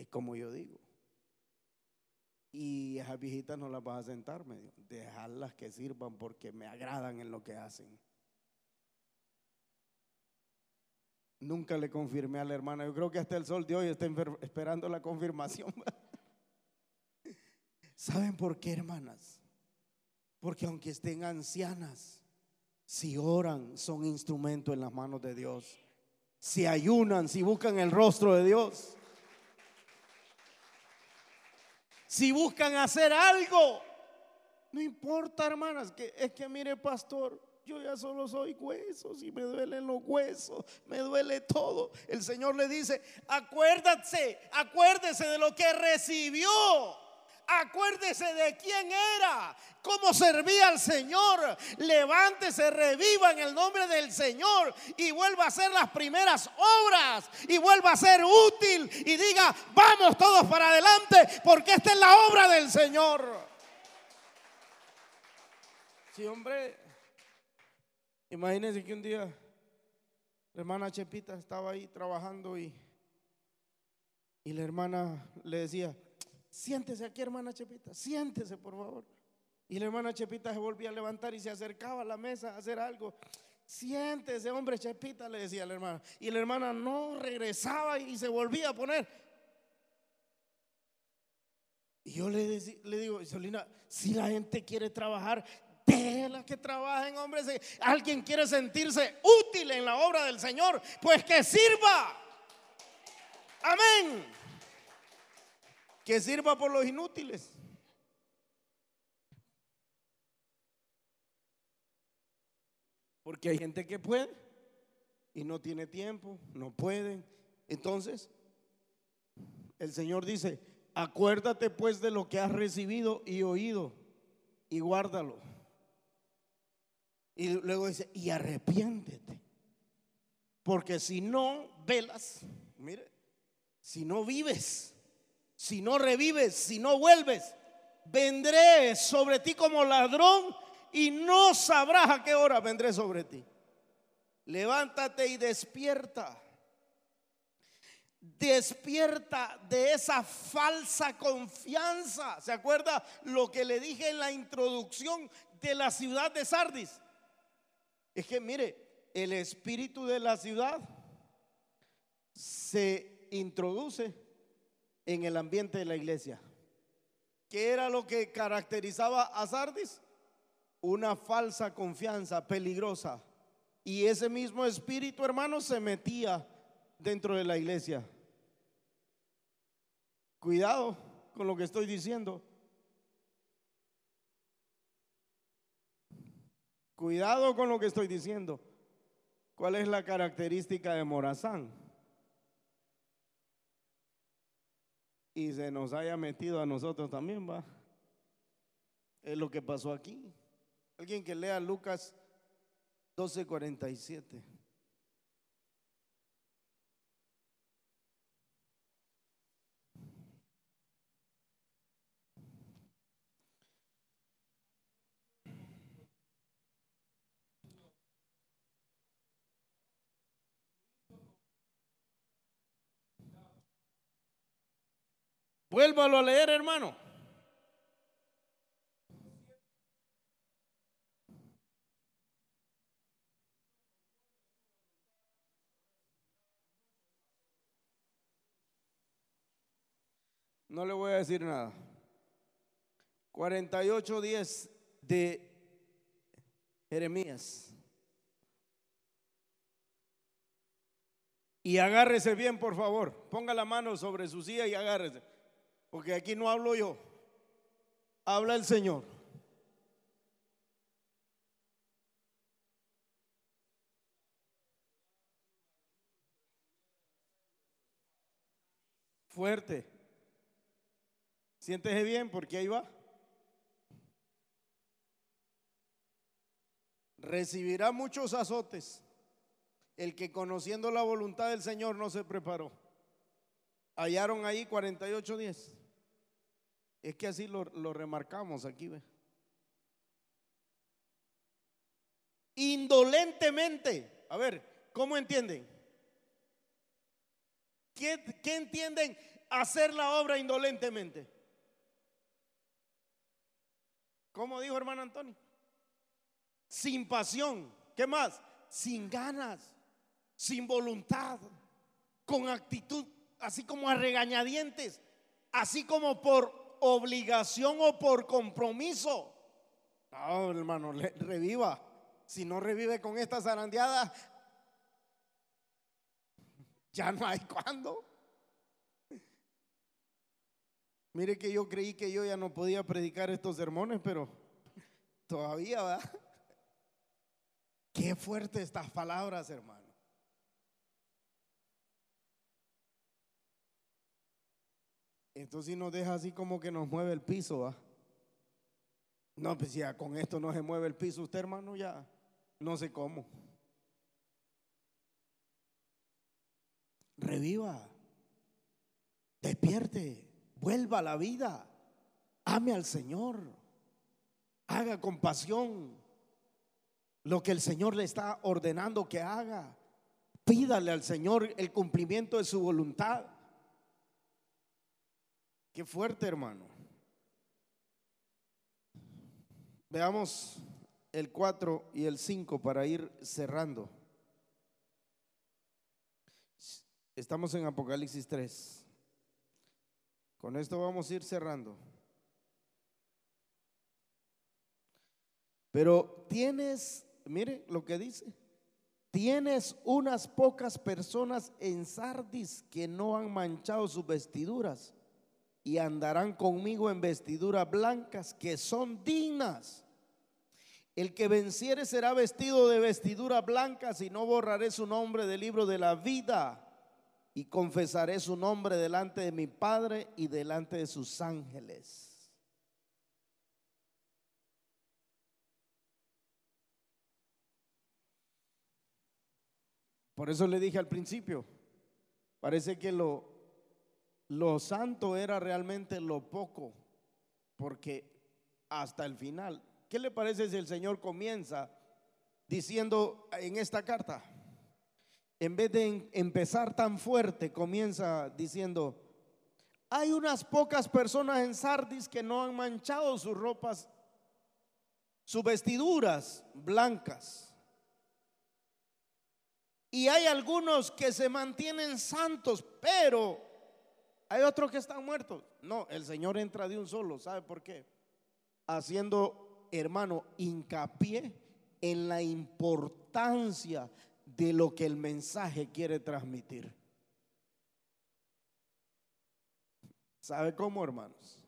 es como yo digo. Y esas viejitas no las vas a sentar, me dijo, dejarlas que sirvan porque me agradan en lo que hacen. Nunca le confirmé a la hermana. Yo creo que hasta el sol de hoy está esperando la confirmación. ¿Saben por qué, hermanas? Porque aunque estén ancianas, si oran, son instrumento en las manos de Dios. Si ayunan, si buscan el rostro de Dios. Si buscan hacer algo, no importa, hermanas, que es que mire, pastor, yo ya solo soy huesos y me duelen los huesos, me duele todo. El Señor le dice, acuérdate, acuérdese de lo que recibió. Acuérdese de quién era, cómo servía al Señor. Levántese, reviva en el nombre del Señor y vuelva a hacer las primeras obras y vuelva a ser útil y diga, vamos todos para adelante porque esta es la obra del Señor. Sí, hombre. Imagínense que un día la hermana Chepita estaba ahí trabajando y, y la hermana le decía, siéntese aquí hermana Chepita, siéntese por favor. Y la hermana Chepita se volvía a levantar y se acercaba a la mesa a hacer algo. Siéntese, hombre Chepita, le decía la hermana. Y la hermana no regresaba y se volvía a poner. Y yo le, le digo, Solina, si la gente quiere trabajar, déjela que trabajen, hombre. Si alguien quiere sentirse útil en la obra del Señor, pues que sirva. Amén. Que sirva por los inútiles. Porque hay gente que puede y no tiene tiempo, no pueden. Entonces, el Señor dice, acuérdate pues de lo que has recibido y oído y guárdalo. Y luego dice, y arrepiéntete. Porque si no velas, mire, si no vives, si no revives, si no vuelves, vendré sobre ti como ladrón y no sabrás a qué hora vendré sobre ti. Levántate y despierta. Despierta de esa falsa confianza. ¿Se acuerda lo que le dije en la introducción de la ciudad de Sardis? Es que mire, el espíritu de la ciudad se introduce en el ambiente de la iglesia. ¿Qué era lo que caracterizaba a Sardis? Una falsa confianza peligrosa. Y ese mismo espíritu, hermano, se metía dentro de la iglesia. Cuidado con lo que estoy diciendo. Cuidado con lo que estoy diciendo. ¿Cuál es la característica de Morazán? Y se nos haya metido a nosotros también, va. Es lo que pasó aquí. Alguien que lea Lucas 12:47. Vuélvalo a leer, hermano. No le voy a decir nada. 48.10 de Jeremías. Y agárrese bien, por favor. Ponga la mano sobre su silla y agárrese. Porque aquí no hablo yo. Habla el Señor. Fuerte. Siéntese bien porque ahí va. recibirá muchos azotes el que conociendo la voluntad del Señor no se preparó. Hallaron ahí 48 días. Es que así lo, remarcamos aquí. ¿ve? Indolentemente. A ver, ¿cómo entienden? ¿Qué, ¿Qué, entienden hacer la obra indolentemente? ¿Cómo dijo hermano Antonio? Sin pasión. ¿Qué más? Sin ganas sin voluntad, con actitud, así como a regañadientes, así como por obligación o por compromiso. No, hermano, reviva. Si no revive con esta zarandeada, ya no hay cuándo. Mire que yo creí que yo ya no podía predicar estos sermones, pero todavía va. Qué fuerte estas palabras, hermano. Entonces nos deja así como que nos mueve el piso, No, pues ya con esto no se mueve el piso usted, hermano, ya no sé cómo. Reviva, despierte, vuelva a la vida, ame al Señor, haga compasión lo que el Señor le está ordenando que haga. Pídale al Señor el cumplimiento de su voluntad. Qué fuerte, hermano. Veamos el 4 y el 5 para ir cerrando. Estamos en Apocalipsis 3. Con esto vamos a ir cerrando. Pero tienes, mire lo que dice, tienes unas pocas personas en Sardis que no han manchado sus vestiduras y andarán conmigo en vestiduras blancas que son dignas. El que venciere será vestido de vestiduras blancas y no borraré su nombre del libro de la vida y confesaré su nombre delante de mi Padre y delante de sus ángeles. Por eso le dije al principio, parece que lo, lo santo era realmente lo poco, porque hasta el final, ¿qué le parece si el Señor comienza diciendo en esta carta, en vez de empezar tan fuerte, comienza diciendo, hay unas pocas personas en Sardis que no han manchado sus ropas, sus vestiduras blancas. Y hay algunos que se mantienen santos, pero hay otros que están muertos. No, el Señor entra de un solo. ¿Sabe por qué? Haciendo, hermano, hincapié en la importancia de lo que el mensaje quiere transmitir. ¿Sabe cómo, hermanos?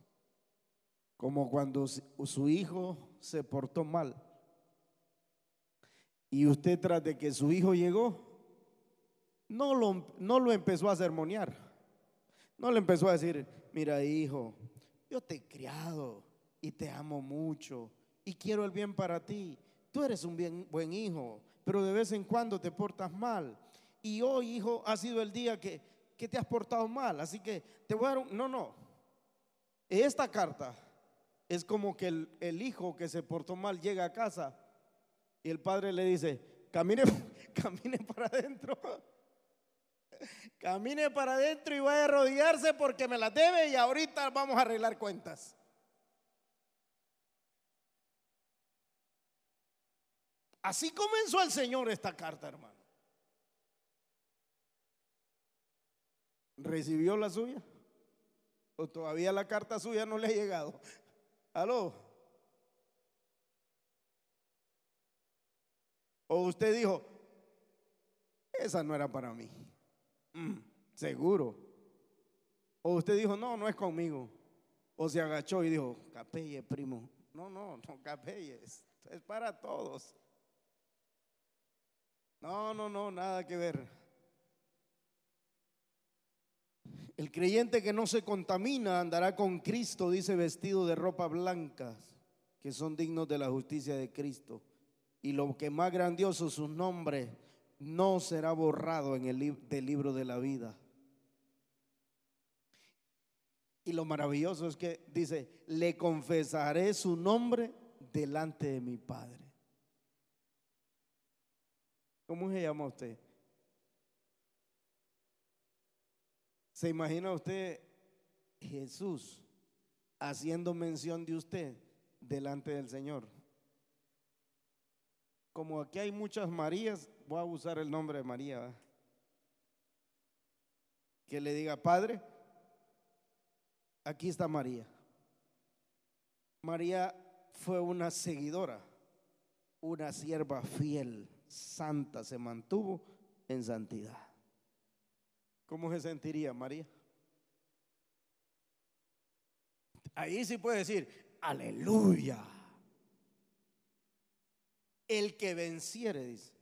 Como cuando su hijo se portó mal. Y usted tras de que su hijo llegó, no lo, no lo empezó a sermonear no le empezó a decir, mira hijo, yo te he criado y te amo mucho y quiero el bien para ti. Tú eres un bien, buen hijo, pero de vez en cuando te portas mal. Y hoy, hijo, ha sido el día que, que te has portado mal. Así que te voy a dar un... No, no. Esta carta es como que el, el hijo que se portó mal llega a casa y el padre le dice, camine, camine para adentro Camine para adentro y vaya a arrodillarse porque me la debe y ahorita vamos a arreglar cuentas. Así comenzó el Señor esta carta, hermano. ¿Recibió la suya? ¿O todavía la carta suya no le ha llegado? ¿Aló? ¿O usted dijo, esa no era para mí? Seguro. O usted dijo, no, no es conmigo. O se agachó y dijo, capelle, primo. No, no, no capelle, es, para todos. No, no, no, nada que ver. El creyente que no se contamina andará con Cristo, dice vestido de ropa blancas, que son dignos de la justicia de Cristo. Y lo que más grandioso, su nombre no será borrado en el del libro de la vida. Y lo maravilloso es que dice, le confesaré su nombre delante de mi Padre. ¿Cómo se llama usted? ¿Se imagina usted Jesús haciendo mención de usted delante del Señor? Como aquí hay muchas Marías, voy a usar el nombre de María. Que le diga, Padre, aquí está María. María fue una seguidora, una sierva fiel, santa, se mantuvo en santidad. ¿Cómo se sentiría María? Ahí sí puede decir, aleluya. El que venciere, dice,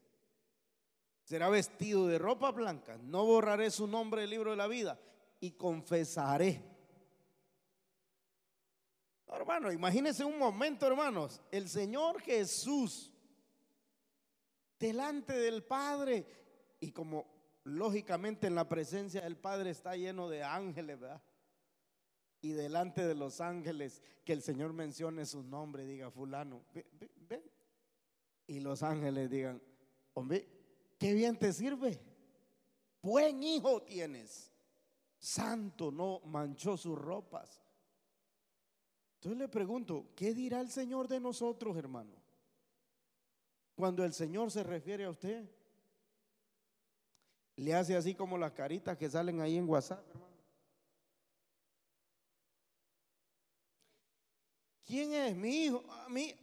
será vestido de ropa blanca. No borraré su nombre del libro de la vida y confesaré. hermano, imagínense un momento, hermanos. El Señor Jesús delante del Padre y como lógicamente en la presencia del Padre está lleno de ángeles, ¿verdad? Y delante de los ángeles que el Señor mencione su nombre, diga fulano, ven, Y los ángeles digan, hombre, qué bien te sirve. Buen hijo tienes. Santo, no manchó sus ropas. Entonces le pregunto, ¿qué dirá el Señor de nosotros, hermano? Cuando el Señor se refiere a usted, le hace así como las caritas que salen ahí en WhatsApp, hermano. ¿Quién es mi hijo? A mí.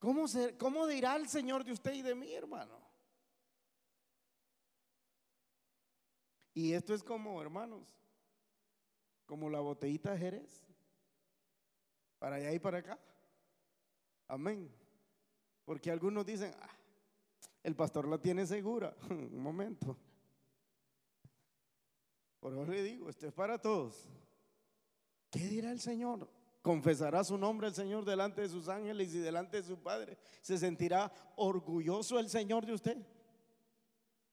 ¿Cómo, ¿Cómo dirá el Señor de usted y de mí, hermano? Y esto es como, hermanos, como la botellita de Jerez, para allá y para acá. Amén. Porque algunos dicen, ah, el pastor la tiene segura. Un momento. Por eso le digo, esto es para todos. ¿Qué dirá el Señor? ¿Confesará su nombre el Señor delante de sus ángeles y delante de su Padre? ¿Se sentirá orgulloso el Señor de usted?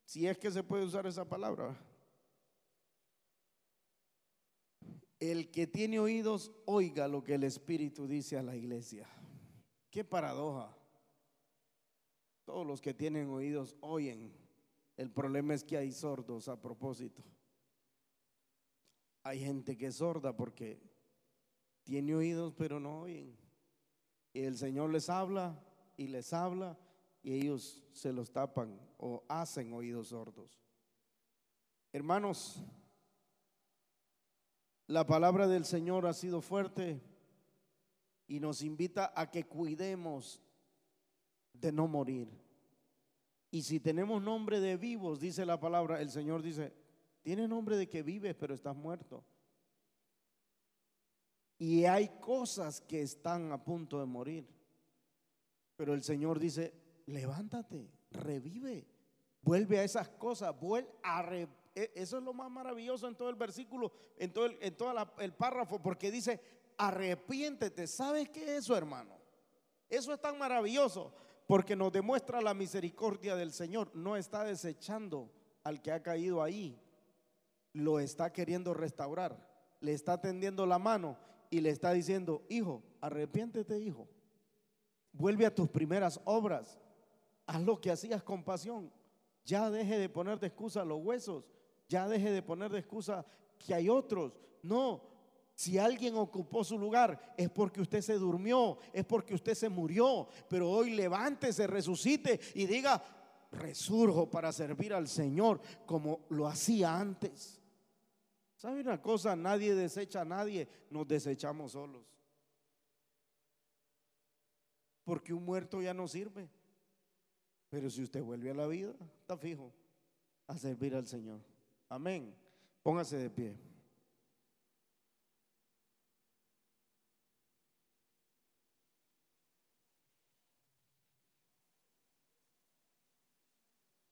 Si es que se puede usar esa palabra. El que tiene oídos, oiga lo que el Espíritu dice a la iglesia. Qué paradoja. Todos los que tienen oídos oyen. El problema es que hay sordos a propósito. Hay gente que es sorda porque tiene oídos pero no oyen. Y el Señor les habla y les habla y ellos se los tapan o hacen oídos sordos. Hermanos, la palabra del Señor ha sido fuerte y nos invita a que cuidemos de no morir. Y si tenemos nombre de vivos, dice la palabra, el Señor dice, tiene nombre de que vives, pero estás muerto. Y hay cosas que están a punto de morir. Pero el Señor dice, levántate, revive, vuelve a esas cosas, vuelve a e, Eso es lo más maravilloso en todo el versículo, en todo el, en el párrafo, porque dice, arrepiéntete. ¿Sabes qué es eso, hermano? Eso es tan maravilloso porque nos demuestra la misericordia del Señor. No está desechando al que ha caído ahí, lo está queriendo restaurar, le está tendiendo la mano y le está diciendo, hijo, arrepiéntete, hijo, vuelve a tus primeras obras, haz lo que hacías con pasión, ya deje de poner de excusa los huesos, ya deje de poner de excusa que hay otros, no, si alguien ocupó su lugar es porque usted se durmió, es porque usted se murió. Pero hoy levántese, resucite y diga, resurjo para servir al Señor como lo hacía antes. ¿Sabe una cosa? Nadie desecha a nadie, nos desechamos solos. Porque un muerto ya no sirve. Pero si usted vuelve a la vida, está fijo a servir al Señor. Amén. Póngase de pie.